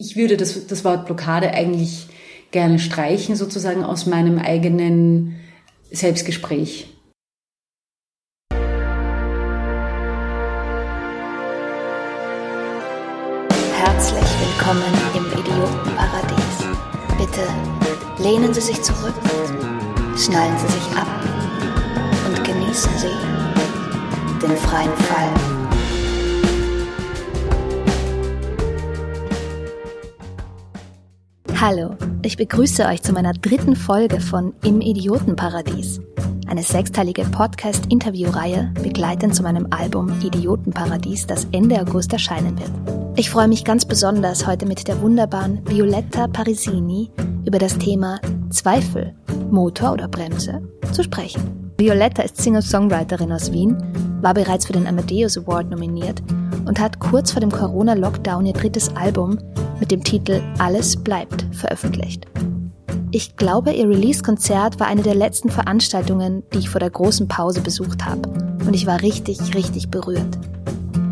Ich würde das, das Wort Blockade eigentlich gerne streichen, sozusagen aus meinem eigenen Selbstgespräch. Herzlich willkommen im Idiotenparadies. Bitte lehnen Sie sich zurück, schnallen Sie sich ab und genießen Sie den freien Fall. Hallo, ich begrüße euch zu meiner dritten Folge von Im Idiotenparadies. Eine sechsteilige Podcast-Interview-Reihe begleitend zu meinem Album Idiotenparadies, das Ende August erscheinen wird. Ich freue mich ganz besonders, heute mit der wunderbaren Violetta Parisini über das Thema Zweifel, Motor oder Bremse zu sprechen. Violetta ist Singer-Songwriterin aus Wien, war bereits für den Amadeus Award nominiert und hat kurz vor dem Corona-Lockdown ihr drittes Album mit dem Titel Alles bleibt veröffentlicht. Ich glaube, ihr Release-Konzert war eine der letzten Veranstaltungen, die ich vor der großen Pause besucht habe. Und ich war richtig, richtig berührt.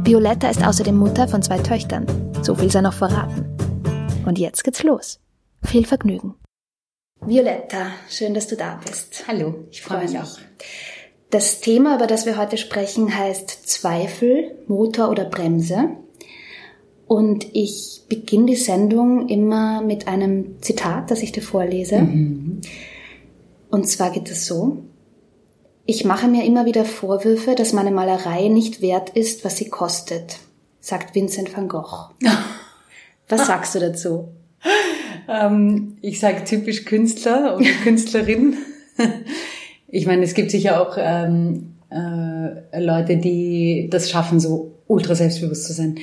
Violetta ist außerdem Mutter von zwei Töchtern. So viel sei noch verraten. Und jetzt geht's los. Viel Vergnügen. Violetta, schön, dass du da bist. Hallo, ich freue mich auch. Das Thema, über das wir heute sprechen, heißt Zweifel, Motor oder Bremse. Und ich beginne die Sendung immer mit einem Zitat, das ich dir vorlese. Mhm. Und zwar geht es so. Ich mache mir immer wieder Vorwürfe, dass meine Malerei nicht wert ist, was sie kostet, sagt Vincent van Gogh. Was sagst du dazu? Ähm, ich sage typisch Künstler oder Künstlerin. ich meine, es gibt sicher auch ähm, äh, Leute, die das schaffen, so ultra selbstbewusst zu sein.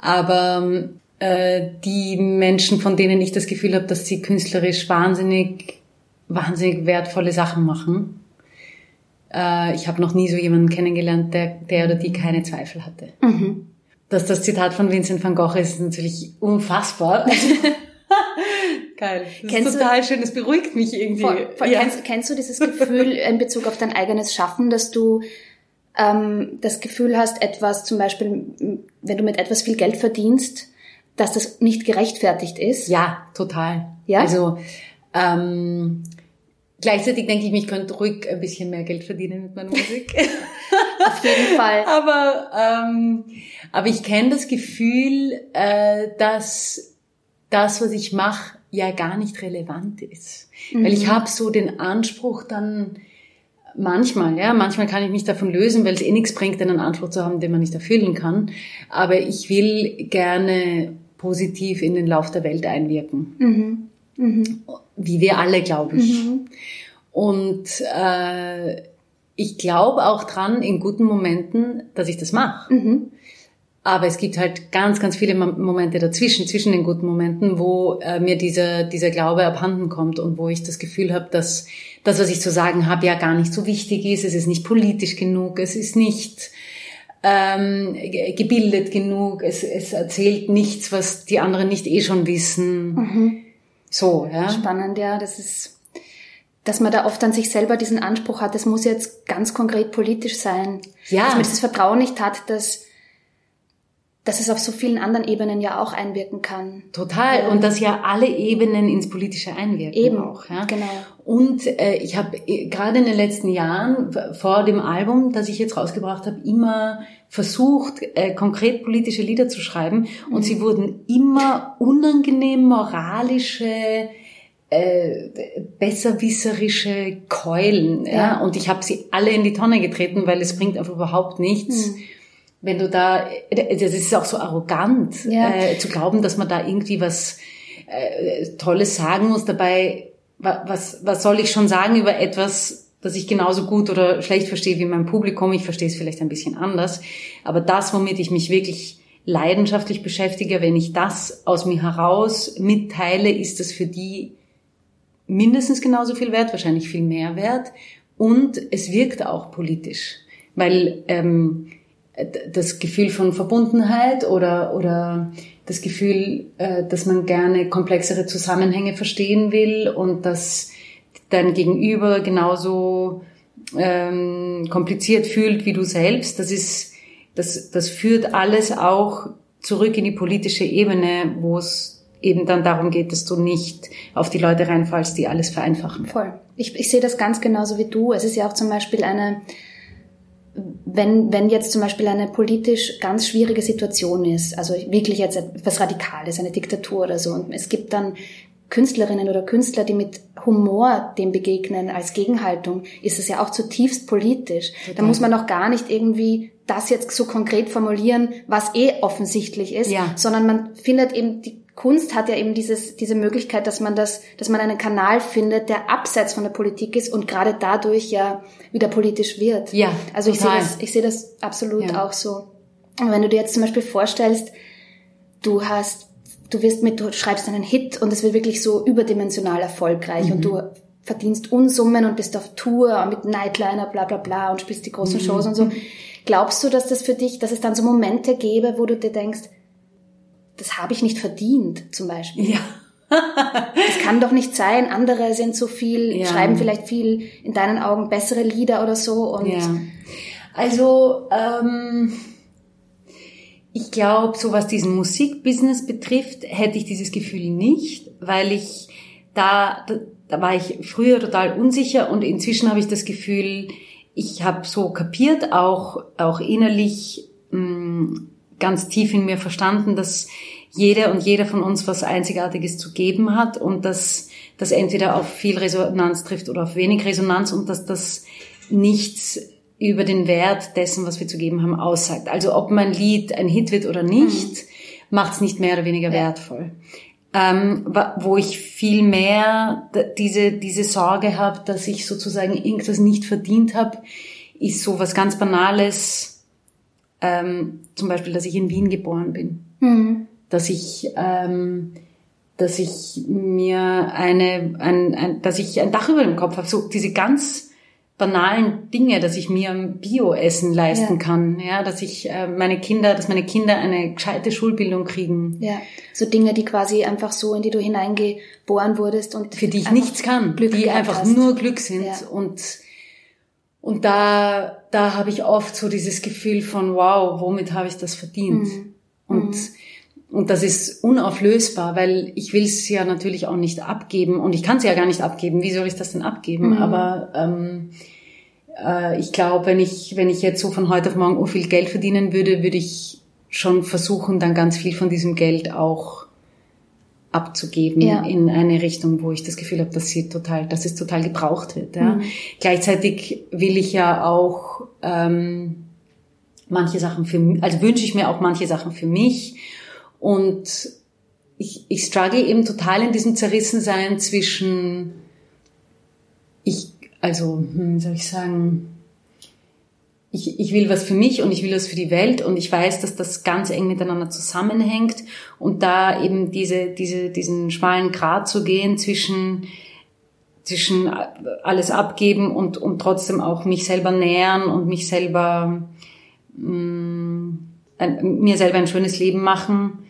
Aber äh, die Menschen, von denen ich das Gefühl habe, dass sie künstlerisch wahnsinnig, wahnsinnig wertvolle Sachen machen. Äh, ich habe noch nie so jemanden kennengelernt, der, der oder die keine Zweifel hatte. Mhm. Dass das Zitat von Vincent van Gogh ist, ist natürlich unfassbar. Geil. Das kennst ist total du, schön, das beruhigt mich irgendwie. Voll, voll. Ja. Kennst, kennst du dieses Gefühl in Bezug auf dein eigenes Schaffen, dass du ähm, das Gefühl hast, etwas zum Beispiel, wenn du mit etwas viel Geld verdienst, dass das nicht gerechtfertigt ist? Ja, total. Ja. Also ähm, gleichzeitig denke ich, ich könnte ruhig ein bisschen mehr Geld verdienen mit meiner Musik. Auf jeden Fall. aber ähm, aber ich kenne das Gefühl, äh, dass das, was ich mache, ja gar nicht relevant ist, mhm. weil ich mhm. habe so den Anspruch dann Manchmal, ja, manchmal kann ich mich davon lösen, weil es eh nichts bringt, einen Anspruch zu haben, den man nicht erfüllen kann. Aber ich will gerne positiv in den Lauf der Welt einwirken. Mhm. Mhm. Wie wir alle, glaube ich. Mhm. Und äh, ich glaube auch dran in guten Momenten, dass ich das mache. Mhm. Aber es gibt halt ganz, ganz viele Momente dazwischen, zwischen den guten Momenten, wo äh, mir dieser, dieser Glaube abhanden kommt und wo ich das Gefühl habe, dass das, was ich zu sagen habe, ja gar nicht so wichtig ist. Es ist nicht politisch genug, es ist nicht ähm, gebildet genug, es, es erzählt nichts, was die anderen nicht eh schon wissen. Mhm. So, ja. Spannend, ja. Das ist, dass man da oft an sich selber diesen Anspruch hat, das muss jetzt ganz konkret politisch sein. Ja. Dass man dieses Vertrauen nicht hat, dass dass es auf so vielen anderen Ebenen ja auch einwirken kann. Total. Ja. Und dass ja alle Ebenen ins Politische einwirken. Eben, auch, ja? genau. Und äh, ich habe äh, gerade in den letzten Jahren vor dem Album, das ich jetzt rausgebracht habe, immer versucht, äh, konkret politische Lieder zu schreiben. Und mhm. sie wurden immer unangenehm moralische, äh, besserwisserische Keulen. Ja? ja? Und ich habe sie alle in die Tonne getreten, weil es bringt einfach überhaupt nichts. Mhm wenn du da, das ist auch so arrogant, ja. äh, zu glauben, dass man da irgendwie was äh, Tolles sagen muss. Dabei, was, was soll ich schon sagen über etwas, das ich genauso gut oder schlecht verstehe wie mein Publikum? Ich verstehe es vielleicht ein bisschen anders. Aber das, womit ich mich wirklich leidenschaftlich beschäftige, wenn ich das aus mir heraus mitteile, ist das für die mindestens genauso viel wert, wahrscheinlich viel mehr wert. Und es wirkt auch politisch. Weil ähm, das Gefühl von Verbundenheit oder, oder das Gefühl, äh, dass man gerne komplexere Zusammenhänge verstehen will und dass dein Gegenüber genauso ähm, kompliziert fühlt wie du selbst. Das ist, das, das führt alles auch zurück in die politische Ebene, wo es eben dann darum geht, dass du nicht auf die Leute reinfallst, die alles vereinfachen. Voll. Ich, ich sehe das ganz genauso wie du. Es ist ja auch zum Beispiel eine, wenn, wenn jetzt zum Beispiel eine politisch ganz schwierige Situation ist, also wirklich jetzt etwas Radikales, eine Diktatur oder so, und es gibt dann Künstlerinnen oder Künstler, die mit Humor dem begegnen als Gegenhaltung, ist es ja auch zutiefst politisch. Total. Da muss man auch gar nicht irgendwie das jetzt so konkret formulieren, was eh offensichtlich ist, ja. sondern man findet eben die Kunst hat ja eben dieses, diese Möglichkeit, dass man das, dass man einen Kanal findet, der abseits von der Politik ist und gerade dadurch ja wieder politisch wird. Ja. Also total. ich sehe das, ich sehe das absolut ja. auch so. Und wenn du dir jetzt zum Beispiel vorstellst, du hast, du wirst mit, du schreibst einen Hit und es wird wirklich so überdimensional erfolgreich mhm. und du verdienst Unsummen und bist auf Tour mit Nightliner, bla bla bla und spielst die großen mhm. Shows und so. Glaubst du, dass das für dich, dass es dann so Momente gäbe, wo du dir denkst, das habe ich nicht verdient, zum Beispiel. Ja. das kann doch nicht sein. Andere sind so viel, ja. schreiben vielleicht viel in deinen Augen bessere Lieder oder so. Und ja. Also ähm, ich glaube, so was diesen Musikbusiness betrifft, hätte ich dieses Gefühl nicht, weil ich da, da, da war ich früher total unsicher und inzwischen habe ich das Gefühl, ich habe so kapiert, auch auch innerlich mh, mm, ganz tief in mir verstanden, dass jeder und jeder von uns was Einzigartiges zu geben hat und dass das entweder auf viel Resonanz trifft oder auf wenig Resonanz und dass das nichts über den Wert dessen, was wir zu geben haben, aussagt. Also ob mein Lied ein Hit wird oder nicht, mhm. macht es nicht mehr oder weniger ja. wertvoll. Ähm, wo ich viel mehr diese, diese Sorge habe, dass ich sozusagen irgendwas nicht verdient habe, ist so was ganz Banales, ähm, zum Beispiel, dass ich in Wien geboren bin, mhm. dass ich ähm, dass ich mir eine, ein, ein, dass ich ein Dach über dem Kopf habe, so diese ganz banalen Dinge, dass ich mir Bio-Essen leisten ja. kann, ja, dass ich äh, meine Kinder, dass meine Kinder eine gescheite Schulbildung kriegen. Ja, so Dinge, die quasi einfach so, in die du hineingeboren wurdest und für die ich nichts kann, Glück die einfach hast. nur Glück sind ja. und und da, da habe ich oft so dieses Gefühl von, wow, womit habe ich das verdient? Mhm. Und, mhm. Und das ist unauflösbar, weil ich will es ja natürlich auch nicht abgeben und ich kann es ja gar nicht abgeben. Wie soll ich das denn abgeben? Mhm. Aber ähm, äh, ich glaube, wenn ich, wenn ich jetzt so von heute auf morgen so viel Geld verdienen würde, würde ich schon versuchen, dann ganz viel von diesem Geld auch abzugeben ja. in eine Richtung, wo ich das Gefühl habe, dass sie total, dass es total gebraucht wird. Ja. Mhm. Gleichzeitig will ich ja auch ähm, manche Sachen für, also wünsche ich mir auch manche Sachen für mich und ich, ich struggle eben total in diesem Zerrissensein zwischen ich, also, hm, wie soll ich sagen, ich, ich will was für mich und ich will was für die Welt und ich weiß, dass das ganz eng miteinander zusammenhängt. Und da eben diese, diese, diesen schmalen Grat zu gehen zwischen, zwischen alles abgeben und, und trotzdem auch mich selber nähern und mich selber, mh, ein, mir selber ein schönes Leben machen,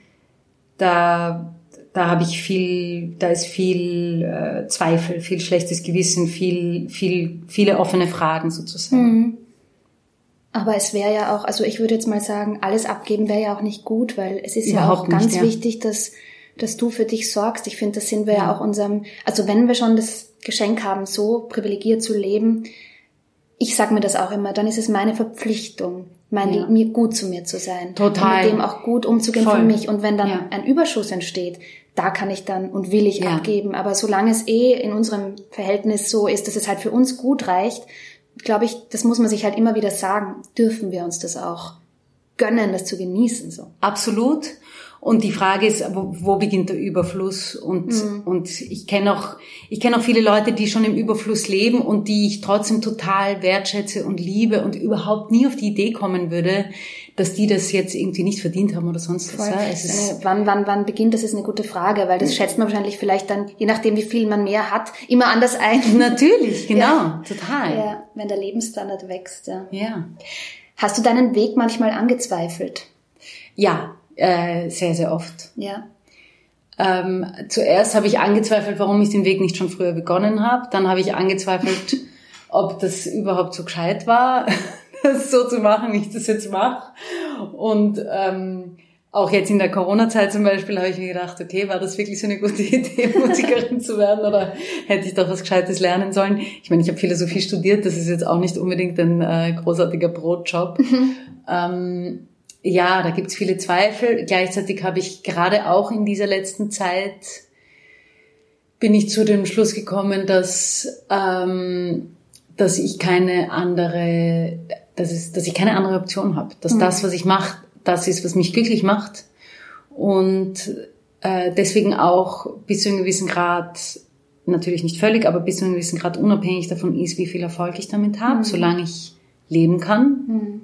da, da habe ich viel, da ist viel äh, Zweifel, viel schlechtes Gewissen, viel, viel, viele offene Fragen sozusagen. Mhm. Aber es wäre ja auch, also ich würde jetzt mal sagen, alles abgeben wäre ja auch nicht gut, weil es ist Überhaupt ja auch ganz nicht, ja. wichtig, dass, dass du für dich sorgst. Ich finde, das sind wir ja. ja auch unserem, also wenn wir schon das Geschenk haben, so privilegiert zu leben, ich sag mir das auch immer, dann ist es meine Verpflichtung, mein, ja. mir gut zu mir zu sein. Total. Und mit dem auch gut umzugehen Voll. für mich. Und wenn dann ja. ein Überschuss entsteht, da kann ich dann und will ich ja. abgeben. Aber solange es eh in unserem Verhältnis so ist, dass es halt für uns gut reicht, glaube ich, das muss man sich halt immer wieder sagen, dürfen wir uns das auch gönnen, das zu genießen. So. Absolut. Und die Frage ist, wo, wo beginnt der Überfluss? Und, mhm. und ich kenne auch, ich kenne auch viele Leute, die schon im Überfluss leben und die ich trotzdem total wertschätze und liebe und überhaupt nie auf die Idee kommen würde, dass die das jetzt irgendwie nicht verdient haben oder sonst was. Ja, es ist äh, wann, wann, wann beginnt, das ist eine gute Frage, weil das schätzt man wahrscheinlich vielleicht dann, je nachdem wie viel man mehr hat, immer anders ein. Natürlich, genau, ja. total. Ja, wenn der Lebensstandard wächst. Ja. ja. Hast du deinen Weg manchmal angezweifelt? Ja, äh, sehr, sehr oft. Ja. Ähm, zuerst habe ich angezweifelt, warum ich den Weg nicht schon früher begonnen habe. Dann habe ich angezweifelt, ob das überhaupt so gescheit war, das so zu machen, wie ich das jetzt mache. Und ähm, auch jetzt in der Corona-Zeit zum Beispiel habe ich mir gedacht, okay, war das wirklich so eine gute Idee, Musikerin zu werden oder hätte ich doch was Gescheites lernen sollen? Ich meine, ich habe Philosophie studiert, das ist jetzt auch nicht unbedingt ein äh, großartiger Brotjob. Mhm. Ähm, ja, da gibt's viele Zweifel. Gleichzeitig habe ich gerade auch in dieser letzten Zeit bin ich zu dem Schluss gekommen, dass ähm, dass ich keine andere, dass, es, dass ich keine andere Option habe, dass mhm. das, was ich mache, das ist, was mich glücklich macht und äh, deswegen auch bis zu einem gewissen Grad, natürlich nicht völlig, aber bis zu einem gewissen Grad unabhängig davon ist, wie viel Erfolg ich damit habe, mhm. solange ich leben kann, mhm.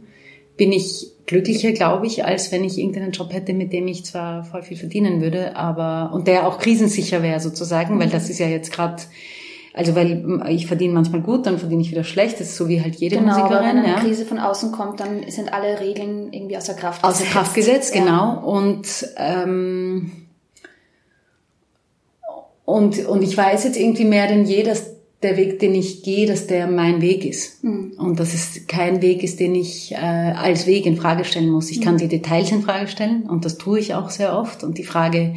Bin ich glücklicher, glaube ich, als wenn ich irgendeinen Job hätte, mit dem ich zwar voll viel verdienen würde, aber und der auch krisensicher wäre sozusagen, weil das ist ja jetzt gerade also weil ich verdiene manchmal gut, dann verdiene ich wieder schlecht. Das ist so wie halt jede genau, Musikerin. Wenn eine ja. Krise von außen kommt, dann sind alle Regeln irgendwie außer Kraft gesetzt. Außer Kraft gesetzt, ja. genau. Und ähm, und und ich weiß jetzt irgendwie mehr denn je, dass der Weg, den ich gehe, dass der mein Weg ist. Mhm. Und dass es kein Weg ist, den ich äh, als Weg in Frage stellen muss. Ich mhm. kann die Details in Frage stellen und das tue ich auch sehr oft. Und die Frage,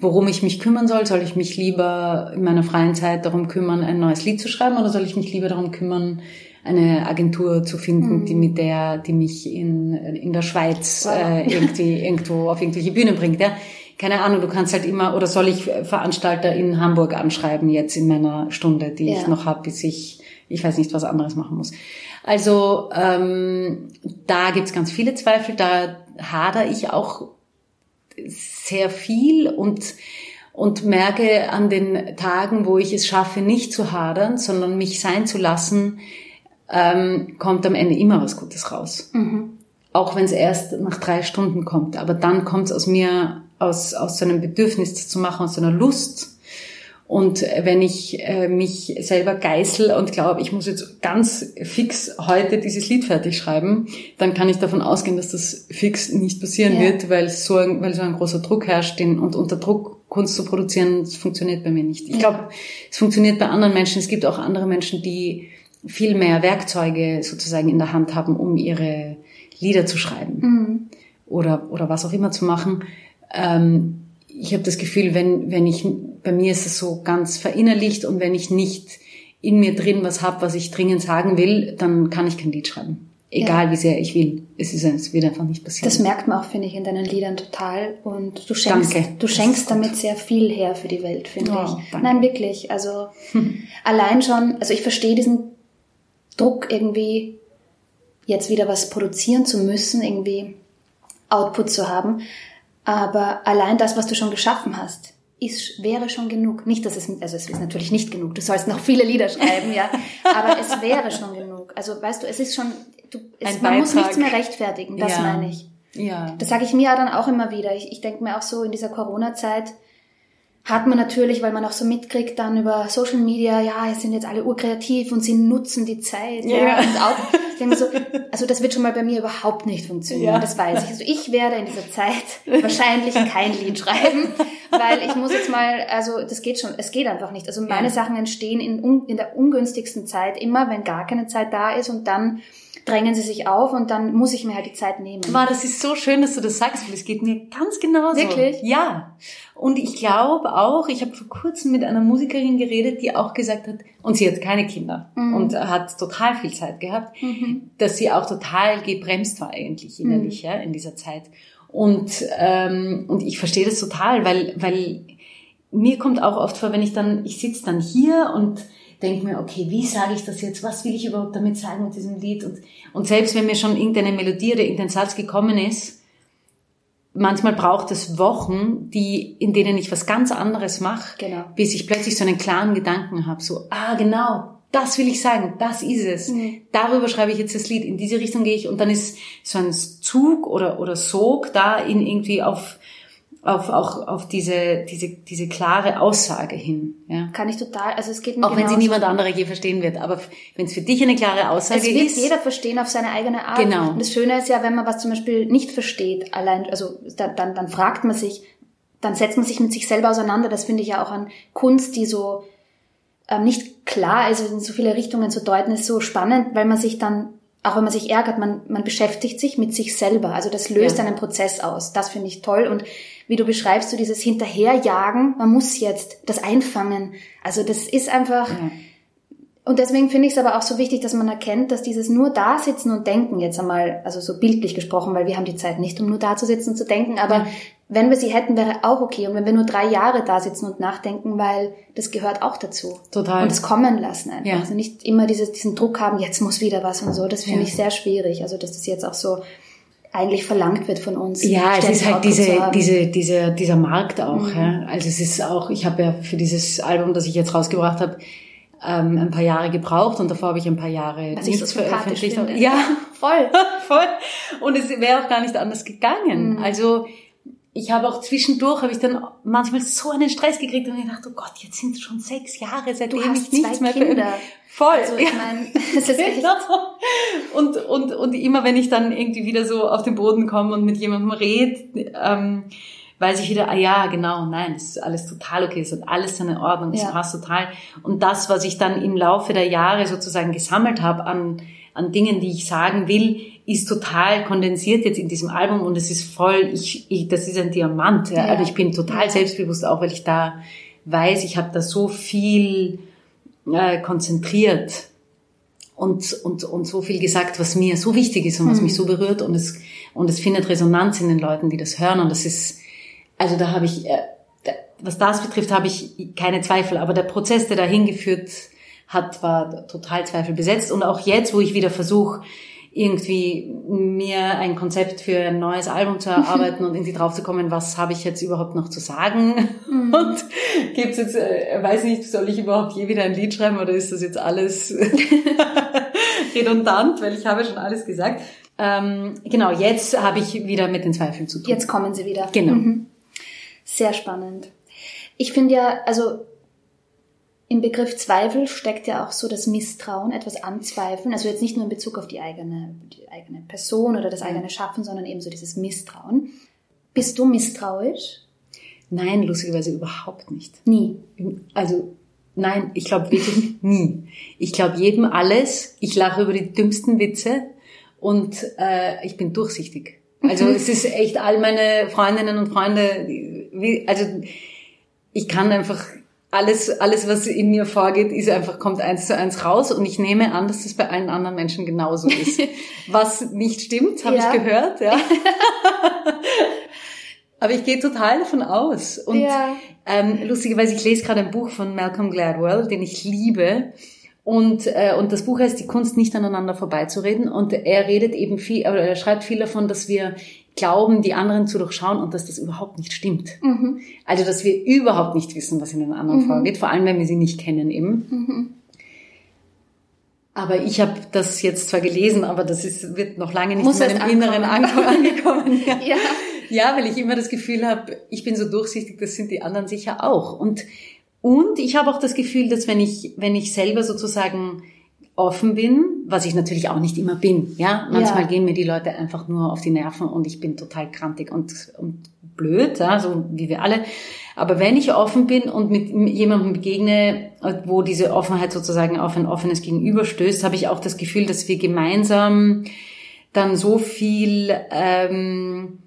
worum ich mich kümmern soll. Soll ich mich lieber in meiner freien Zeit darum kümmern, ein neues Lied zu schreiben oder soll ich mich lieber darum kümmern, eine Agentur zu finden, mhm. die mit der, die mich in, in der Schweiz wow. äh, irgendwie irgendwo auf irgendwelche Bühne bringt. Ja? Keine Ahnung, du kannst halt immer, oder soll ich Veranstalter in Hamburg anschreiben jetzt in meiner Stunde, die ja. ich noch habe, bis ich, ich weiß nicht, was anderes machen muss. Also ähm, da gibt's ganz viele Zweifel, da hader ich auch sehr viel und, und merke an den Tagen, wo ich es schaffe, nicht zu hadern, sondern mich sein zu lassen, ähm, kommt am Ende immer was Gutes raus. Mhm. Auch wenn es erst nach drei Stunden kommt. Aber dann kommt es aus mir, aus, aus so einem Bedürfnis zu machen, aus so einer Lust und wenn ich äh, mich selber geißel und glaube, ich muss jetzt ganz fix heute dieses Lied fertig schreiben, dann kann ich davon ausgehen, dass das fix nicht passieren ja. wird, weil so, ein, weil so ein großer Druck herrscht. Den, und unter Druck Kunst zu produzieren, das funktioniert bei mir nicht. Ich glaube, es funktioniert bei anderen Menschen. Es gibt auch andere Menschen, die viel mehr Werkzeuge sozusagen in der Hand haben, um ihre Lieder zu schreiben mhm. oder, oder was auch immer zu machen. Ähm, ich habe das Gefühl, wenn, wenn ich, bei mir ist es so ganz verinnerlicht und wenn ich nicht in mir drin was habe, was ich dringend sagen will, dann kann ich kein Lied schreiben. Egal ja. wie sehr ich will. Es ist, es wird einfach nicht passieren. Das merkt man auch, finde ich, in deinen Liedern total. Und du schenkst, danke. du schenkst damit sehr viel her für die Welt, finde oh, ich. Danke. Nein, wirklich. Also, allein schon, also ich verstehe diesen Druck irgendwie, jetzt wieder was produzieren zu müssen, irgendwie Output zu haben. Aber allein das, was du schon geschaffen hast, ist, wäre schon genug. Nicht, dass es, also es ist natürlich nicht genug. Du sollst noch viele Lieder schreiben, ja. Aber es wäre schon genug. Also weißt du, es ist schon, du, es, man muss nichts mehr rechtfertigen. Das ja. meine ich. Ja. Das sage ich mir ja dann auch immer wieder. Ich, ich denke mir auch so in dieser Corona-Zeit, hat man natürlich, weil man auch so mitkriegt dann über Social Media, ja, es sind jetzt alle urkreativ und sie nutzen die Zeit. Ja. ja. Und auch, ich denke so, also das wird schon mal bei mir überhaupt nicht funktionieren, ja. das weiß ich. Also ich werde in dieser Zeit wahrscheinlich kein Lied schreiben, weil ich muss jetzt mal, also das geht schon, es geht einfach nicht. Also meine ja. Sachen entstehen in, in der ungünstigsten Zeit immer, wenn gar keine Zeit da ist und dann drängen sie sich auf und dann muss ich mir halt die Zeit nehmen. Wow, das ist so schön, dass du das sagst, weil es geht mir ganz genauso. Wirklich? Ja. Und ich glaube auch, ich habe vor kurzem mit einer Musikerin geredet, die auch gesagt hat, und sie hat keine Kinder mhm. und hat total viel Zeit gehabt, mhm. dass sie auch total gebremst war eigentlich innerlich mhm. ja, in dieser Zeit. Und, ähm, und ich verstehe das total, weil, weil mir kommt auch oft vor, wenn ich dann, ich sitze dann hier und denke mir, okay, wie sage ich das jetzt? Was will ich überhaupt damit sagen mit diesem Lied? Und, und selbst wenn mir schon irgendeine Melodie oder irgendein Satz gekommen ist, manchmal braucht es Wochen, die, in denen ich was ganz anderes mache, genau. bis ich plötzlich so einen klaren Gedanken habe. So, ah, genau, das will ich sagen, das ist es. Mhm. Darüber schreibe ich jetzt das Lied, in diese Richtung gehe ich und dann ist so ein Zug oder, oder Sog da in irgendwie auf auf, auch auf diese, diese, diese klare Aussage hin. Ja. Kann ich total, also es geht mir Auch wenn sie niemand anderer je verstehen wird, aber wenn es für dich eine klare Aussage ist. Es wird ist, jeder verstehen auf seine eigene Art. Genau. Und das Schöne ist ja, wenn man was zum Beispiel nicht versteht, allein, also dann, dann, dann fragt man sich, dann setzt man sich mit sich selber auseinander. Das finde ich ja auch an Kunst, die so ähm, nicht klar ist, in so viele Richtungen zu deuten, ist so spannend, weil man sich dann auch wenn man sich ärgert, man, man beschäftigt sich mit sich selber. Also das löst Ja. einen Prozess aus. Das finde ich toll. Und wie du beschreibst, so dieses Hinterherjagen, man muss jetzt das einfangen. Also das ist einfach, Ja. und deswegen finde ich es aber auch so wichtig, dass man erkennt, dass dieses nur da sitzen und denken jetzt einmal, also so bildlich gesprochen, weil wir haben die Zeit nicht, um nur da zu sitzen und zu denken, aber Ja. wenn wir sie hätten, wäre auch okay. Und wenn wir nur drei Jahre da sitzen und nachdenken, weil das gehört auch dazu. Total. Und es kommen lassen einfach. Ja. Also nicht immer dieses, diesen Druck haben, jetzt muss wieder was und so. Das finde ich sehr schwierig. Also dass das jetzt auch so eigentlich verlangt wird von uns. Ja, es ist halt diese, haben. diese, dieser, Markt auch. Ja. Also es ist auch, ich habe ja für dieses Album, das ich jetzt rausgebracht habe, ähm, ein paar Jahre gebraucht und davor habe ich ein paar Jahre Was ich so nichts sympathisch veröffentlicht. finde. Ja, voll. voll. Und es wäre auch gar nicht anders gegangen. Mhm. Also ich habe auch zwischendurch, habe ich dann manchmal so einen Stress gekriegt und ich dachte, oh Gott, jetzt sind es schon sechs Jahre, seitdem ich nichts zwei mehr Kinder. veröffentlicht. Voll. Also ich meine, es ist echt. Und, und, und immer wenn ich dann irgendwie wieder so auf den Boden komme und mit jemandem rede, ähm, weiß ich wieder, ah ja, genau, nein, es ist alles total okay, es hat alles seine Ordnung, es Ja. passt total. Und das, was ich dann im Laufe der Jahre sozusagen gesammelt habe an, an Dingen, die ich sagen will, ist total kondensiert jetzt in diesem Album und es ist voll, ich, ich das ist ein Diamant. Ja. Also ich bin total selbstbewusst, auch weil ich da weiß, ich habe da so viel äh, konzentriert und, und, und so viel gesagt, was mir so wichtig ist und was mich so berührt und es, und es findet Resonanz in den Leuten, die das hören und das ist, also da habe ich, äh, was das betrifft, habe ich keine Zweifel, aber der Prozess, der dahin geführt hat, war total zweifelbesetzt und auch jetzt, wo ich wieder versuche, irgendwie mir ein Konzept für ein neues Album zu erarbeiten und irgendwie drauf zu kommen, was habe ich jetzt überhaupt noch zu sagen und gibt's jetzt, äh, weiß nicht, soll ich überhaupt je wieder ein Lied schreiben oder ist das jetzt alles redundant, weil ich habe schon alles gesagt. Ähm, genau, jetzt habe ich wieder mit den Zweifeln zu tun. jetzt kommen sie wieder. Genau. Mhm. Sehr spannend. Ich finde ja, also im Begriff Zweifel steckt ja auch so das Misstrauen, etwas anzweifeln. Also jetzt nicht nur in Bezug auf die eigene, die eigene Person oder das eigene Schaffen, sondern eben so dieses Misstrauen. Bist du misstrauisch? Nein, lustigerweise überhaupt nicht. Nie. Also nein, ich glaube wirklich nie. Ich glaube jedem alles. Ich lache über die dümmsten Witze und äh, ich bin durchsichtig. Also es ist echt all meine Freundinnen und Freunde, wie, also ich kann einfach alles, alles, was in mir vorgeht, ist einfach, kommt eins zu eins raus und ich nehme an, dass das bei allen anderen Menschen genauso ist. Was nicht stimmt, habe Ja. ich gehört, ja. Aber ich gehe total davon aus. Und Ja. ähm, lustigerweise, ich lese gerade ein Buch von Malcolm Gladwell, den ich liebe. Und, äh, und das Buch heißt Die Kunst, nicht aneinander vorbeizureden. Und er redet eben viel, oder er schreibt viel davon, dass wir glauben, die anderen zu durchschauen und dass das überhaupt nicht stimmt. Mhm. Also, dass wir überhaupt nicht wissen, was in den anderen vorgeht, vor allem wenn wir sie nicht kennen eben. Mhm. Aber ich habe das jetzt zwar gelesen, aber das ist, wird noch lange nicht Muss in meinem Inneren angekommen ja. Ja. Ja, weil ich immer das Gefühl habe, ich bin so durchsichtig, das sind die anderen sicher auch. Und, und ich habe auch das Gefühl, dass wenn ich, wenn ich selber sozusagen offen bin, was ich natürlich auch nicht immer bin, ja, manchmal Ja. gehen mir die Leute einfach nur auf die Nerven und ich bin total krantig und, und blöd, ja, so wie wir alle. Aber wenn ich offen bin und mit jemandem begegne, wo diese Offenheit sozusagen auf ein offenes Gegenüber stößt, habe ich auch das Gefühl, dass wir gemeinsam dann so viel ähm,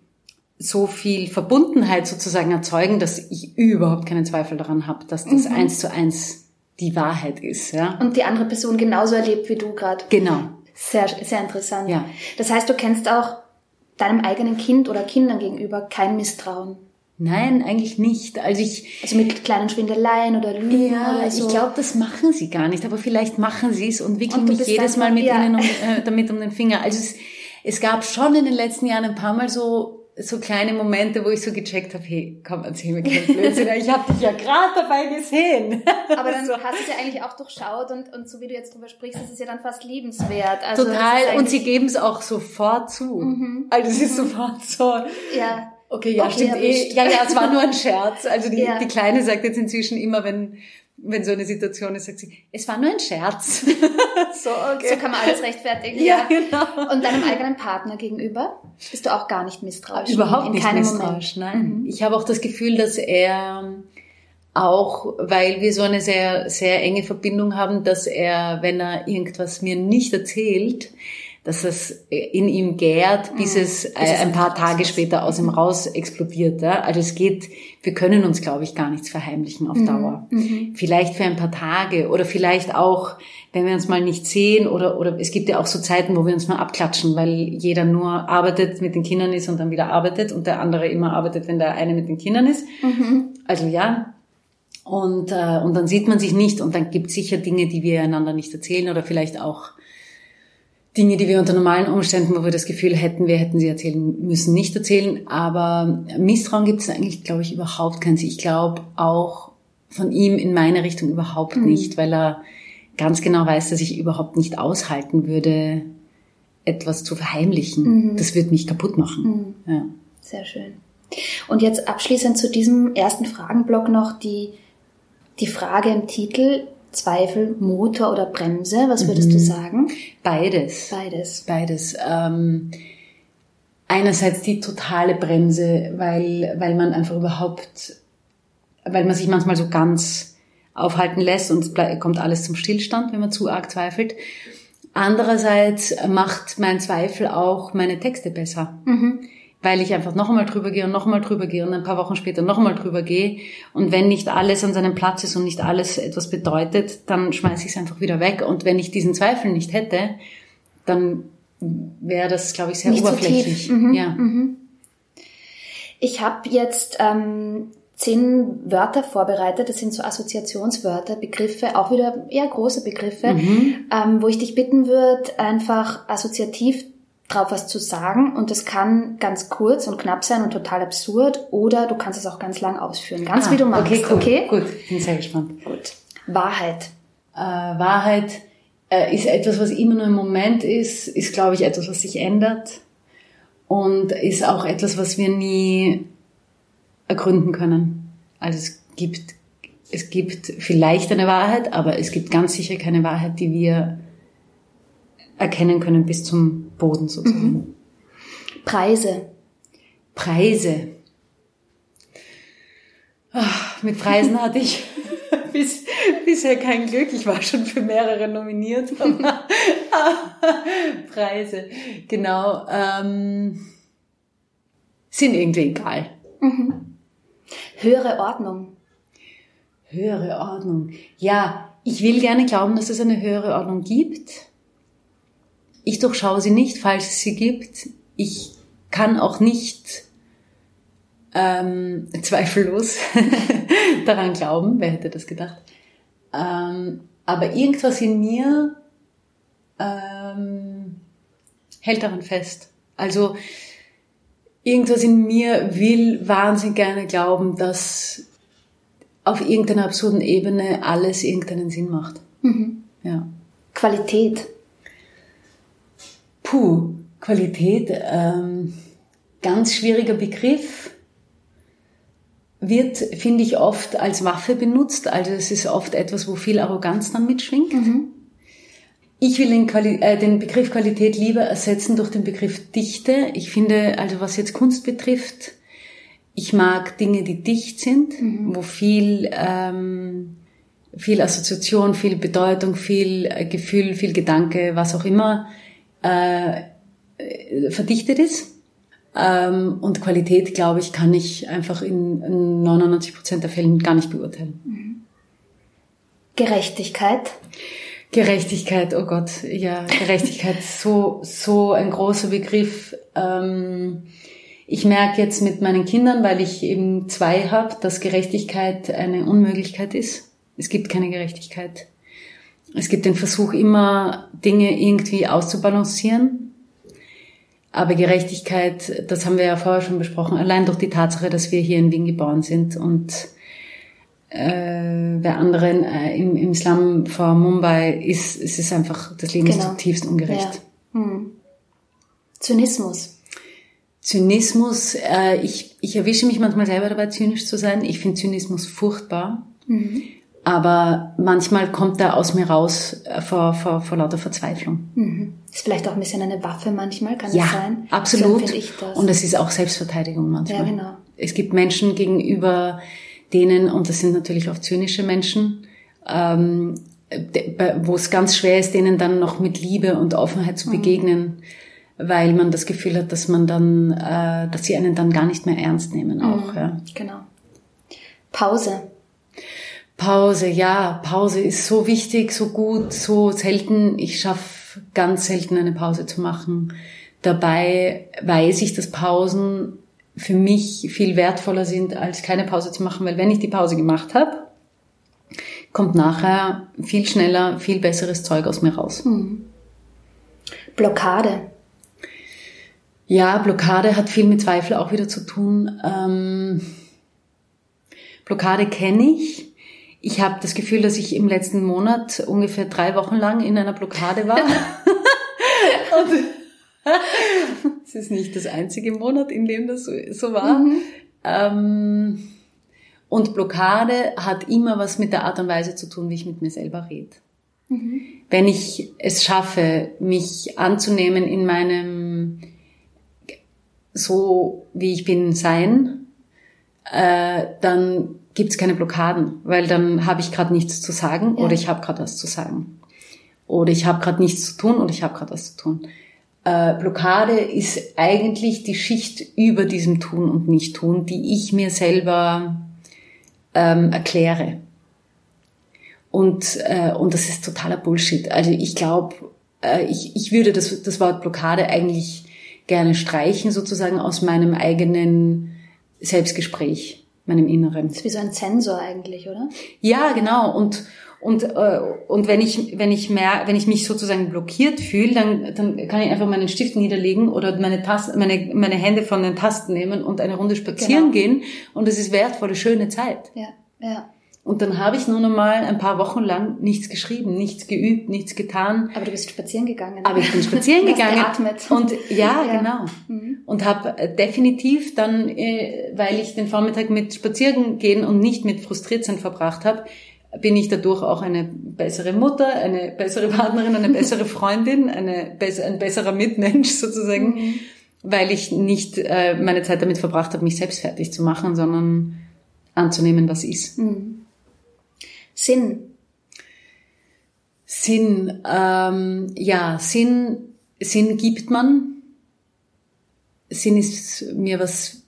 so viel Verbundenheit sozusagen erzeugen, dass ich überhaupt keinen Zweifel daran habe, dass das Mhm. eins zu eins die Wahrheit ist. Ja, Und die andere Person genauso erlebt wie du gerade. genau. Sehr, sehr interessant. Ja. Das heißt, du kennst auch deinem eigenen Kind oder Kindern gegenüber kein Misstrauen. Nein, eigentlich nicht. Also ich, Also mit kleinen Schwindeleien oder Lügen ja, oder so. ich glaube, das machen sie gar nicht, aber vielleicht machen sie es und wickeln Und mich jedes Mal mit ja. ihnen um, äh, damit um den Finger. Also es, es gab schon in den letzten Jahren ein paar Mal so so kleine Momente, wo ich so gecheckt habe, hey, komm, erzähl mir keinen Blödsinn, ich habe dich ja gerade dabei gesehen. Aber dann so. hast du es ja eigentlich auch durchschaut und, und so wie du jetzt drüber sprichst, ist es ja dann fast liebenswert. Also Total. Und sie geben es auch sofort zu. Also es ist sofort so. Ja. Okay, ja, Okay, stimmt eh. Ja, ja, es war nur ein Scherz. Also die, Ja. die Kleine sagt jetzt inzwischen immer, wenn, wenn so eine Situation ist, sagt sie, es war nur ein Scherz. so, okay. So kann man alles rechtfertigen. Ja, genau. Und deinem eigenen Partner gegenüber bist du auch gar nicht misstrauisch. Überhaupt in nicht keinem misstrauisch, Moment. Mhm. nein. Ich habe auch das Gefühl, dass er auch, weil wir so eine sehr, sehr enge Verbindung haben, dass er, wenn er irgendwas mir nicht erzählt, dass es in ihm gärt, bis mhm. es äh, ein paar Tage später aus ihm raus explodiert. Ja? Also es geht, wir können uns, glaube ich, gar nichts verheimlichen auf mhm. Dauer. Mhm. Vielleicht für ein paar Tage oder vielleicht auch, wenn wir uns mal nicht sehen oder, oder es gibt ja auch so Zeiten, wo wir uns mal abklatschen, weil jeder nur arbeitet, mit den Kindern ist und dann wieder arbeitet und der andere immer arbeitet, wenn der eine mit den Kindern ist. Mhm. Also ja, und, äh, und dann sieht man sich nicht und dann gibt es sicher Dinge, die wir einander nicht erzählen oder vielleicht auch Dinge, die wir unter normalen Umständen, wo wir das Gefühl hätten, wir hätten sie erzählen müssen, nicht erzählen. Aber Misstrauen gibt es eigentlich, glaube ich, überhaupt keins. Ich glaube auch von ihm in meine Richtung überhaupt mhm. nicht, weil er ganz genau weiß, dass ich überhaupt nicht aushalten würde, etwas zu verheimlichen. Mhm. Das würde mich kaputt machen. Mhm. Ja. Sehr schön. Und jetzt abschließend zu diesem ersten Fragenblock noch die, die Frage im Titel, Zweifel, Motor oder Bremse? Was würdest mhm. du sagen? Beides. Beides. Beides. Ähm, einerseits die totale Bremse, weil, weil man einfach überhaupt, weil man sich manchmal so ganz aufhalten lässt und es kommt alles zum Stillstand, wenn man zu arg zweifelt. Andererseits macht mein Zweifel auch meine Texte besser. Mhm weil ich einfach noch einmal drüber gehe und noch einmal drüber gehe und ein paar Wochen später noch einmal drüber gehe. Und wenn nicht alles an seinem Platz ist und nicht alles etwas bedeutet, dann schmeiße ich es einfach wieder weg. Und wenn ich diesen Zweifel nicht hätte, dann wäre das, glaube ich, sehr nicht oberflächlich. So mhm, ja. Mhm. Ich habe jetzt ähm, zehn Wörter vorbereitet. Das sind so Assoziationswörter, Begriffe, auch wieder eher große Begriffe, mhm. ähm, wo ich dich bitten würde, einfach assoziativ drauf was zu sagen und das kann ganz kurz und knapp sein und total absurd oder du kannst es auch ganz lang ausführen. Ganz ah, wie du magst. Okay, cool. okay? Gut, bin sehr gespannt. Gut. Wahrheit. Äh, Wahrheit äh, ist etwas, was immer nur im Moment ist, ist, glaube ich, etwas, was sich ändert und ist auch etwas, was wir nie ergründen können. Also es gibt, es gibt vielleicht eine Wahrheit, aber es gibt ganz sicher keine Wahrheit, die wir erkennen können bis zum Boden sozusagen. Mhm. Preise. Preise. Ach, mit Preisen hatte ich bis, bisher kein Glück. Ich war schon für mehrere nominiert. Preise, genau. Ähm, sind irgendwie egal. Mhm. Höhere Ordnung. Höhere Ordnung. Ja, ich will gerne glauben, dass es eine höhere Ordnung gibt. Ich durchschaue sie nicht, falls es sie gibt. Ich kann auch nicht ähm, zweifellos daran glauben. Wer hätte das gedacht? Ähm, aber irgendwas in mir ähm, hält daran fest. Also irgendwas in mir will wahnsinnig gerne glauben, dass auf irgendeiner absurden Ebene alles irgendeinen Sinn macht. Mhm. Ja. Qualität. Puh, Qualität, ähm, ganz schwieriger Begriff, wird, finde ich, oft als Waffe benutzt. Also es ist oft etwas, wo viel Arroganz dann mitschwingt. Mhm. Ich will den, Quali äh, den Begriff Qualität lieber ersetzen durch den Begriff Dichte. Ich finde, also was jetzt Kunst betrifft, ich mag Dinge, die dicht sind, mhm. wo viel, ähm, viel Assoziation, viel Bedeutung, viel äh, Gefühl, viel Gedanke, was auch immer äh, verdichtet ist. Ähm, und Qualität, glaube ich, kann ich einfach in 99 Prozent der Fällen gar nicht beurteilen. Mhm. Gerechtigkeit. Gerechtigkeit, oh Gott, ja, Gerechtigkeit, so, so ein großer Begriff. Ähm, ich merke jetzt mit meinen Kindern, weil ich eben zwei habe, dass Gerechtigkeit eine Unmöglichkeit ist. Es gibt keine Gerechtigkeit. Es gibt den Versuch, immer Dinge irgendwie auszubalancieren. Aber Gerechtigkeit, das haben wir ja vorher schon besprochen, allein durch die Tatsache, dass wir hier in Wien geboren sind und äh, bei anderen äh, im, im Slum vor Mumbai ist, ist es einfach, das Leben genau. ist zutiefst ungerecht. Ja. Hm. Zynismus. Zynismus, äh, ich, ich erwische mich manchmal selber dabei, zynisch zu sein. Ich finde Zynismus furchtbar. Mhm. Aber manchmal kommt er aus mir raus äh, vor, vor, vor lauter Verzweiflung. Mhm. Ist vielleicht auch ein bisschen eine Waffe manchmal, kann ja, das sein? absolut. So ich das. Und es ist auch Selbstverteidigung manchmal. Ja, genau. Es gibt Menschen gegenüber denen, und das sind natürlich auch zynische Menschen, ähm, wo es ganz schwer ist, denen dann noch mit Liebe und Offenheit zu mhm. begegnen, weil man das Gefühl hat, dass man dann, äh, dass sie einen dann gar nicht mehr ernst nehmen auch. Mhm. Ja. Genau. Pause. Pause, ja, Pause ist so wichtig, so gut, so selten. Ich schaffe ganz selten eine Pause zu machen. Dabei weiß ich, dass Pausen für mich viel wertvoller sind, als keine Pause zu machen, weil wenn ich die Pause gemacht habe, kommt nachher viel schneller, viel besseres Zeug aus mir raus. Mhm. Blockade. Ja, Blockade hat viel mit Zweifel auch wieder zu tun. Ähm, Blockade kenne ich. Ich habe das Gefühl, dass ich im letzten Monat ungefähr drei Wochen lang in einer Blockade war. es ist nicht das einzige Monat, in dem das so, war. Mhm. Ähm, und Blockade hat immer was mit der Art und Weise zu tun, wie ich mit mir selber rede. Mhm. Wenn ich es schaffe, mich anzunehmen in meinem so wie ich bin sein, äh, dann gibt's keine Blockaden, weil dann habe ich gerade nichts zu sagen ja. oder ich habe gerade was zu sagen. Oder ich habe gerade nichts zu tun oder ich habe gerade was zu tun. Äh, Blockade ist eigentlich die Schicht über diesem Tun und Nicht-Tun, die ich mir selber ähm, erkläre. Und, äh, und das ist totaler Bullshit. Also ich glaube, äh, ich, ich würde das, das Wort Blockade eigentlich gerne streichen, sozusagen aus meinem eigenen Selbstgespräch, meinem Inneren. Das ist wie so ein Zensor eigentlich, oder? Ja, genau. Und, und, äh, und wenn ich, wenn ich mehr, wenn ich mich sozusagen blockiert fühle, dann, dann kann ich einfach meinen Stift niederlegen oder meine Tasten, meine, meine Hände von den Tasten nehmen und eine Runde spazieren genau. gehen. Und es ist wertvolle, schöne Zeit. Ja, ja. Und dann habe ich nur noch mal ein paar Wochen lang nichts geschrieben, nichts geübt, nichts getan. Aber du bist spazieren gegangen. Aber ich bin spazieren gegangen. Geatmet. Und ja, ja. genau. Mhm. Und habe äh, definitiv dann, äh, weil ich den Vormittag mit Spazieren gehen und nicht mit frustriert sein verbracht habe, bin ich dadurch auch eine bessere Mutter, eine bessere Partnerin, eine bessere Freundin, eine, ein besserer Mitmensch sozusagen, mhm. weil ich nicht äh, meine Zeit damit verbracht habe, mich selbst fertig zu machen, sondern anzunehmen, was ist. Mhm. Sinn. Sinn, ähm, ja, Sinn, Sinn gibt man. Sinn ist mir was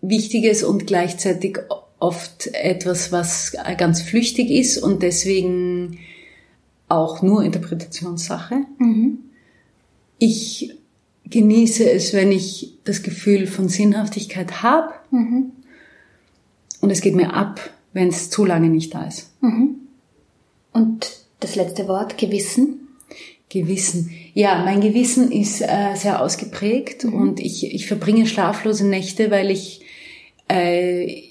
Wichtiges und gleichzeitig oft etwas, was ganz flüchtig ist und deswegen auch nur Interpretationssache. Mhm. Ich genieße es, wenn ich das Gefühl von Sinnhaftigkeit habe mhm. und es geht mir ab, wenn es zu lange nicht da ist. Mhm. Und das letzte Wort, Gewissen? Gewissen. Ja, mein Gewissen ist äh, sehr ausgeprägt mhm. und ich, ich verbringe schlaflose Nächte, weil ich äh,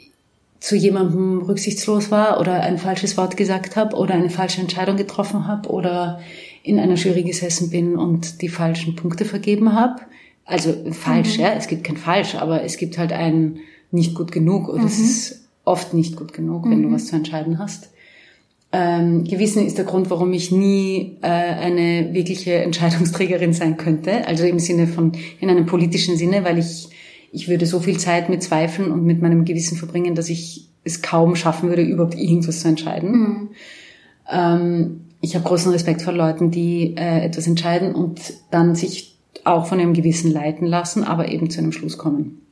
zu jemandem rücksichtslos war oder ein falsches Wort gesagt habe oder eine falsche Entscheidung getroffen habe oder in einer Jury gesessen bin und die falschen Punkte vergeben habe. Also falsch, mhm. ja, es gibt kein falsch, aber es gibt halt ein nicht gut genug oder mhm. es ist oft nicht gut genug, wenn mhm. du was zu entscheiden hast. Ähm, Gewissen ist der Grund, warum ich nie äh, eine wirkliche Entscheidungsträgerin sein könnte. Also im Sinne von, in einem politischen Sinne, weil ich, ich würde so viel Zeit mit Zweifeln und mit meinem Gewissen verbringen, dass ich es kaum schaffen würde, überhaupt irgendwas zu entscheiden. Mhm. Ähm, ich habe großen Respekt vor Leuten, die äh, etwas entscheiden und dann sich auch von ihrem Gewissen leiten lassen, aber eben zu einem Schluss kommen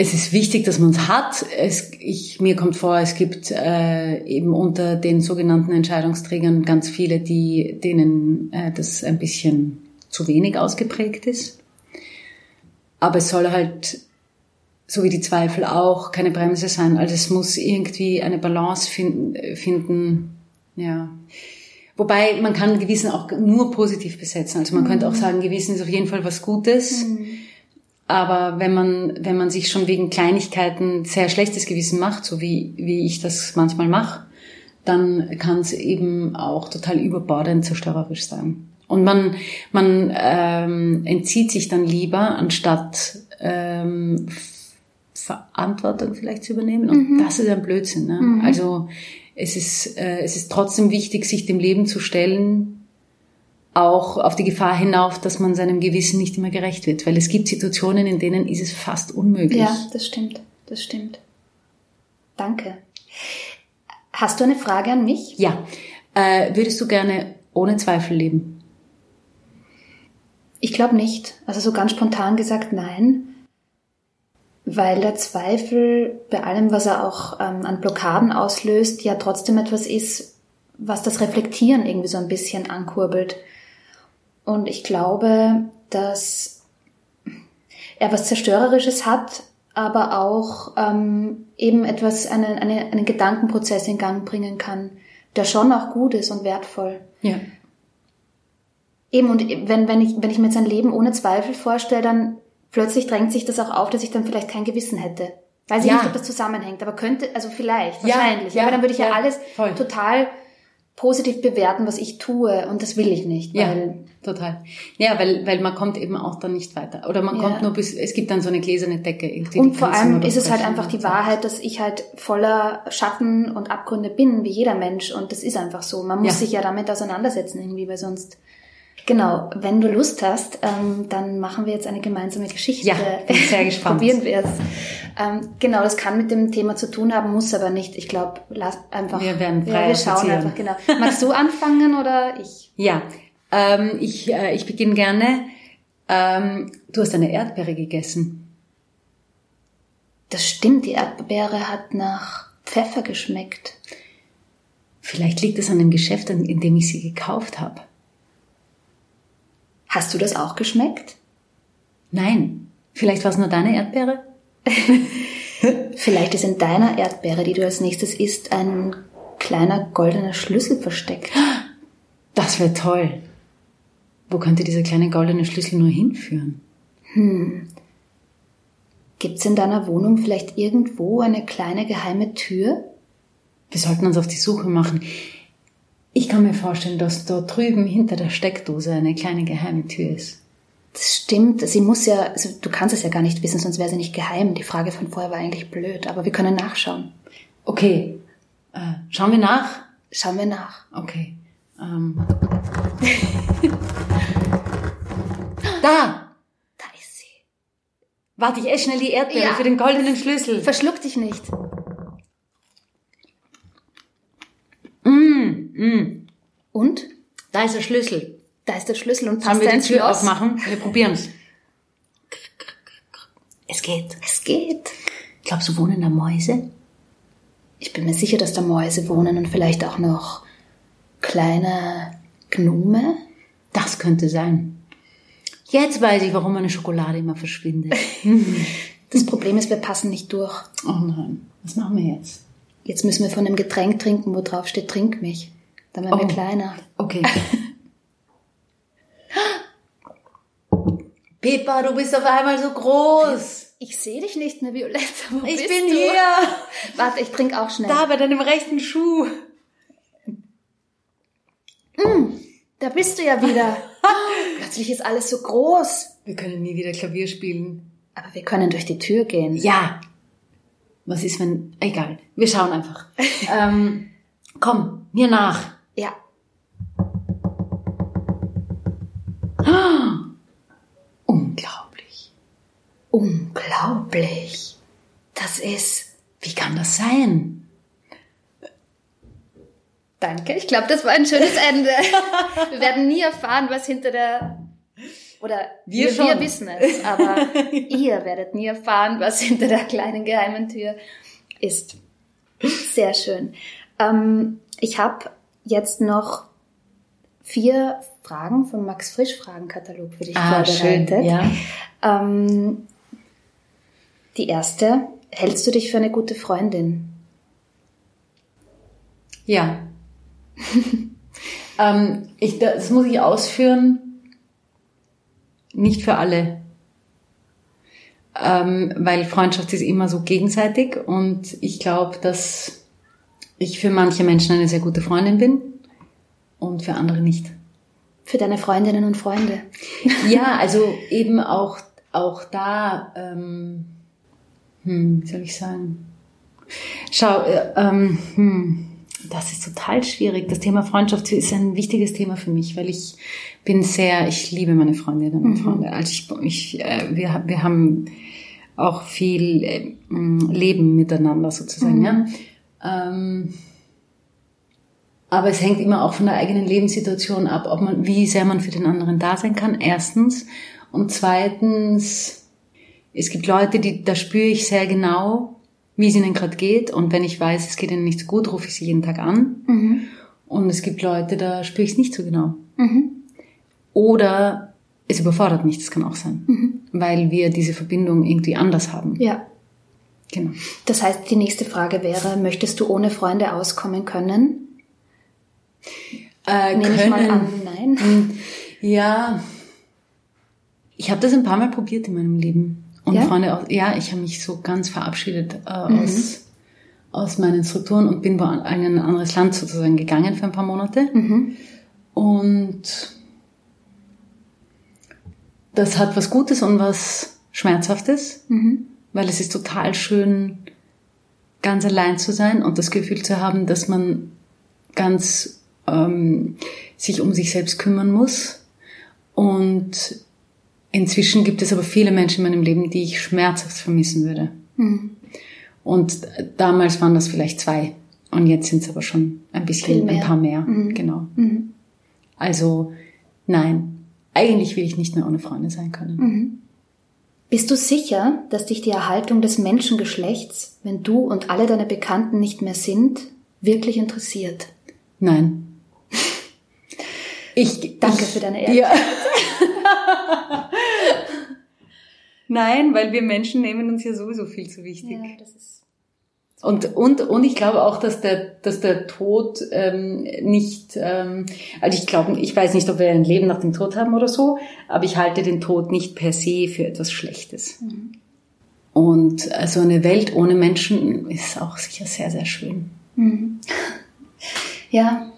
es ist wichtig, dass man es hat. Es, ich, mir kommt vor, es gibt äh, eben unter den sogenannten Entscheidungsträgern ganz viele, die, denen äh, das ein bisschen zu wenig ausgeprägt ist. Aber es soll halt, so wie die Zweifel auch, keine Bremse sein. Also es muss irgendwie eine Balance finden. finden ja. Wobei man kann Gewissen auch nur positiv besetzen. Also man mhm. könnte auch sagen, Gewissen ist auf jeden Fall was Gutes. Mhm aber wenn man, wenn man sich schon wegen Kleinigkeiten sehr schlechtes Gewissen macht, so wie, wie ich das manchmal mache, dann kann es eben auch total überbordend zerstörerisch sein. Und man, man ähm, entzieht sich dann lieber, anstatt ähm, Verantwortung vielleicht zu übernehmen. Und mhm. das ist ein Blödsinn. Ne? Mhm. Also es ist, äh, es ist trotzdem wichtig, sich dem Leben zu stellen, auch auf die Gefahr hinauf, dass man seinem Gewissen nicht immer gerecht wird, weil es gibt Situationen, in denen ist es fast unmöglich. Ja, das stimmt, das stimmt. Danke. Hast du eine Frage an mich? Ja. Äh, würdest du gerne ohne Zweifel leben? Ich glaube nicht. Also so ganz spontan gesagt nein. Weil der Zweifel bei allem, was er auch ähm, an Blockaden auslöst, ja trotzdem etwas ist, was das Reflektieren irgendwie so ein bisschen ankurbelt. Und ich glaube, dass er was Zerstörerisches hat, aber auch ähm, eben etwas, einen, einen, einen Gedankenprozess in Gang bringen kann, der schon auch gut ist und wertvoll. Ja. Eben, und wenn, wenn, ich, wenn ich mir jetzt ein Leben ohne Zweifel vorstelle, dann plötzlich drängt sich das auch auf, dass ich dann vielleicht kein Gewissen hätte. Weiß ich Ja. nicht, ob das zusammenhängt, aber könnte, also vielleicht, Ja, wahrscheinlich. ja, aber dann würde ich ja, ja, alles voll. total positiv bewerten, was ich tue, und das will ich nicht, Ja, weil total. Ja, weil, weil man kommt eben auch dann nicht weiter. Oder man Ja. kommt nur bis, es gibt dann so eine gläserne Decke. Und vor allem ist es halt einfach die Wahrheit, dass ich halt voller Schatten und Abgründe bin, wie jeder Mensch. Und das ist einfach so. Man muss Ja. sich ja damit auseinandersetzen irgendwie, weil sonst... Genau, wenn du Lust hast, ähm, dann machen wir jetzt eine gemeinsame Geschichte. Ja, bin sehr gespannt. Probieren wir es. Ähm, genau, das kann mit dem Thema zu tun haben, muss aber nicht. Ich glaube, lass einfach... Wir werden ja, frei wir schauen assoziieren. einfach, genau. Magst du anfangen oder ich? Ja, ähm, ich, äh, ich beginne gerne. Ähm, du hast eine Erdbeere gegessen. Das stimmt, die Erdbeere hat nach Pfeffer geschmeckt. Vielleicht liegt es an dem Geschäft, in in dem ich sie gekauft habe. Hast du das auch geschmeckt? Nein, vielleicht war es nur deine Erdbeere? Vielleicht ist in deiner Erdbeere, die du als nächstes isst, ein kleiner goldener Schlüssel versteckt. Das wäre toll. Wo könnte dieser kleine goldene Schlüssel nur hinführen? Gibt's in deiner Wohnung vielleicht irgendwo eine kleine geheime Tür? Wir sollten uns auf die Suche machen. Ich kann mir vorstellen, dass dort drüben hinter der Steckdose eine kleine geheime Tür ist. Das stimmt. Sie muss ja, also du kannst es ja gar nicht wissen, sonst wäre sie nicht geheim. Die Frage von vorher war eigentlich blöd, aber wir können nachschauen. Okay, äh, schauen wir nach. Schauen wir nach. Okay. Ähm. da! Da ist sie. Warte, ich esse schnell die Erdbeere Ja. für den goldenen Schlüssel. Verschluck dich nicht. Und? Da ist der Schlüssel. Da ist der Schlüssel und Sollen passt wir da die Tür Schloss. aufmachen? Wir probieren's. Es geht. Es geht. Glaubst du, wohnen da Mäuse? Ich bin mir sicher, dass da Mäuse wohnen und vielleicht auch noch kleine Gnome. Das könnte sein. Jetzt weiß ich, warum meine Schokolade immer verschwindet. Das Problem ist, wir passen nicht durch. Oh nein, was machen wir jetzt? Jetzt müssen wir von dem Getränk trinken, wo drauf steht, trink mich. Dann werden wir Oh. kleiner. Okay. Pippa, du bist auf einmal so groß. Ich sehe dich nicht mehr, Violetta. Wo Ich bist bin du? hier. Warte, ich trinke auch schnell. Da bei deinem rechten Schuh. Da bist du ja wieder. Plötzlich ist alles so groß. Wir können nie wieder Klavier spielen. Aber wir können durch die Tür gehen. Ja. Was ist, wenn... Egal. Wir schauen einfach. ähm, komm, mir nach. Ja. Unglaublich. Unglaublich. Das ist. Wie kann das sein? Danke, ich glaube, das war ein schönes Ende. wir werden nie erfahren, was hinter der. Oder Wir wir, wir wissen es, aber ihr werdet nie erfahren, was hinter der kleinen geheimen Tür ist. Sehr schön. Ähm, ich habe jetzt noch vier Fragen vom Max Frisch Fragenkatalog für dich Ah, schön. vorbereitet. Ja. Ähm, die erste, hältst du dich für eine gute Freundin? Ja. ähm, ich, das muss ich ausführen. Nicht für alle. Ähm, weil Freundschaft ist immer so gegenseitig und ich glaube, dass ich für manche Menschen eine sehr gute Freundin bin und für andere nicht. Für deine Freundinnen und Freunde? Ja, also eben auch, auch da, ähm, hm, wie soll ich sagen? Schau, äh, ähm, hm, das ist total schwierig. Das Thema Freundschaft ist ein wichtiges Thema für mich, weil ich bin sehr, ich liebe meine Freundinnen und Freunde. Also ich, ich äh, wir, wir haben auch viel äh, mh, Leben miteinander sozusagen, ja. Ähm, Aber es hängt immer auch von der eigenen Lebenssituation ab, ob man, wie sehr man für den anderen da sein kann, erstens. Und zweitens, es gibt Leute, die, da spüre ich sehr genau, wie es ihnen gerade geht. Und wenn ich weiß, es geht ihnen nicht so gut, rufe ich sie jeden Tag an. Mhm. Und es gibt Leute, da spüre ich es nicht so genau. Mhm. Oder es überfordert mich, das kann auch sein. Mhm. Weil wir diese Verbindung irgendwie anders haben. Ja. Genau. Das heißt, die nächste Frage wäre, möchtest du ohne Freunde auskommen können? Äh, Nehme können. ich mal an, nein. Hm, ja. Ich habe das ein paar Mal probiert in meinem Leben. Und ja? Freunde, ja, ich habe mich so ganz verabschiedet äh, mhm. aus, aus meinen Strukturen und bin in ein anderes Land sozusagen gegangen für ein paar Monate. Mhm. Und das hat was Gutes und was Schmerzhaftes. Mhm weil es ist total schön, ganz allein zu sein und das Gefühl zu haben, dass man ganz ähm, sich um sich selbst kümmern muss. Und inzwischen gibt es aber viele Menschen in meinem Leben, die ich schmerzhaft vermissen würde. Mhm. Und damals waren das vielleicht zwei. Und jetzt sind es aber schon ein bisschen, ein paar mehr. Mhm. Genau. Mhm. Also, nein. Eigentlich will ich nicht mehr ohne Freunde sein können. Bist du sicher, dass dich die Erhaltung des Menschengeschlechts, wenn du und alle deine Bekannten nicht mehr sind, wirklich interessiert? Nein. Ich danke für deine Ehrlichkeit. Ja. Nein, weil wir Menschen nehmen uns ja sowieso viel zu wichtig. Ja, das ist und, und, und ich glaube auch, dass der, dass der Tod ähm, nicht, ähm, also ich glaube, ich weiß nicht, ob wir ein Leben nach dem Tod haben oder so, aber ich halte den Tod nicht per se für etwas Schlechtes. Mhm. Und also eine Welt ohne Menschen ist auch sicher sehr, sehr schön. Mhm. Ja.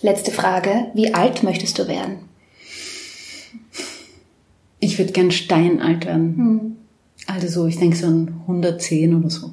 Letzte Frage. Wie alt möchtest du werden? Ich würde gern steinalt werden. Mhm. Also so, ich denke so an 110 oder so.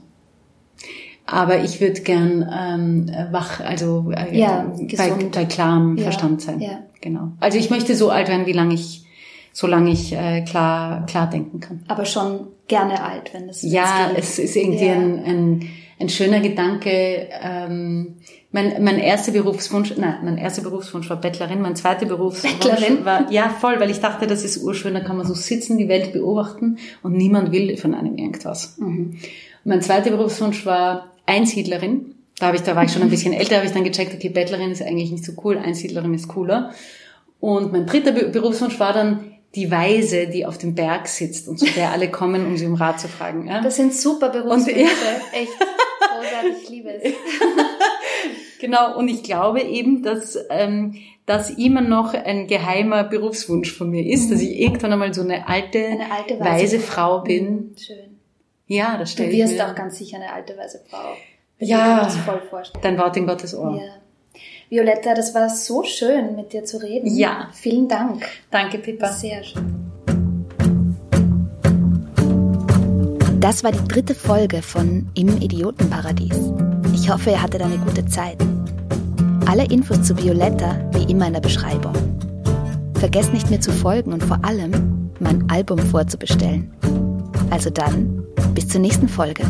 Aber ich würde gern ähm, wach, also äh, ja, bei, bei klarem ja, Verstand sein. Ja. Genau. Also ich möchte so alt werden, wie lange ich, solange ich äh, klar, klar denken kann. Aber schon gerne alt, wenn es Ja, es ist irgendwie ja. ein, ein, ein schöner Gedanke. Ähm, mein, mein erster Berufswunsch, nein, mein erster Berufswunsch war Bettlerin, mein zweiter Berufswunsch Bettlerin? war, ja, voll, weil ich dachte, das ist urschön, da kann man so sitzen, die Welt beobachten und niemand will von einem irgendwas. Mhm. Mein zweiter Berufswunsch war Einsiedlerin. Da habe ich, da war ich schon ein bisschen älter, habe ich dann gecheckt, okay, Bettlerin ist eigentlich nicht so cool, Einsiedlerin ist cooler. Und mein dritter Berufswunsch war dann die Weise, die auf dem Berg sitzt und zu der alle kommen, um sie um Rat zu fragen. Ja? Das sind super Berufswünsche, und, ja. echt großartig, ich liebe es. genau, und ich glaube eben, dass ähm, das immer noch ein geheimer Berufswunsch von mir ist, mhm. dass ich irgendwann einmal so eine alte, eine alte weise, weise Frau bin. Schön ja, das mir. Du wirst auch ganz sicher eine alte weiße Frau. Das ja, voll vorstellen. dein Wort in Gottes Ohr. Ja. Violetta, das war so schön, mit dir zu reden. Ja. Vielen Dank. Danke, Pippa. Sehr schön. Das war die dritte Folge von Im Idiotenparadies. Ich hoffe, ihr hattet eine gute Zeit. Alle Infos zu Violetta wie immer in der Beschreibung. Vergesst nicht mir zu folgen und vor allem mein Album vorzubestellen. Also dann, bis zur nächsten Folge.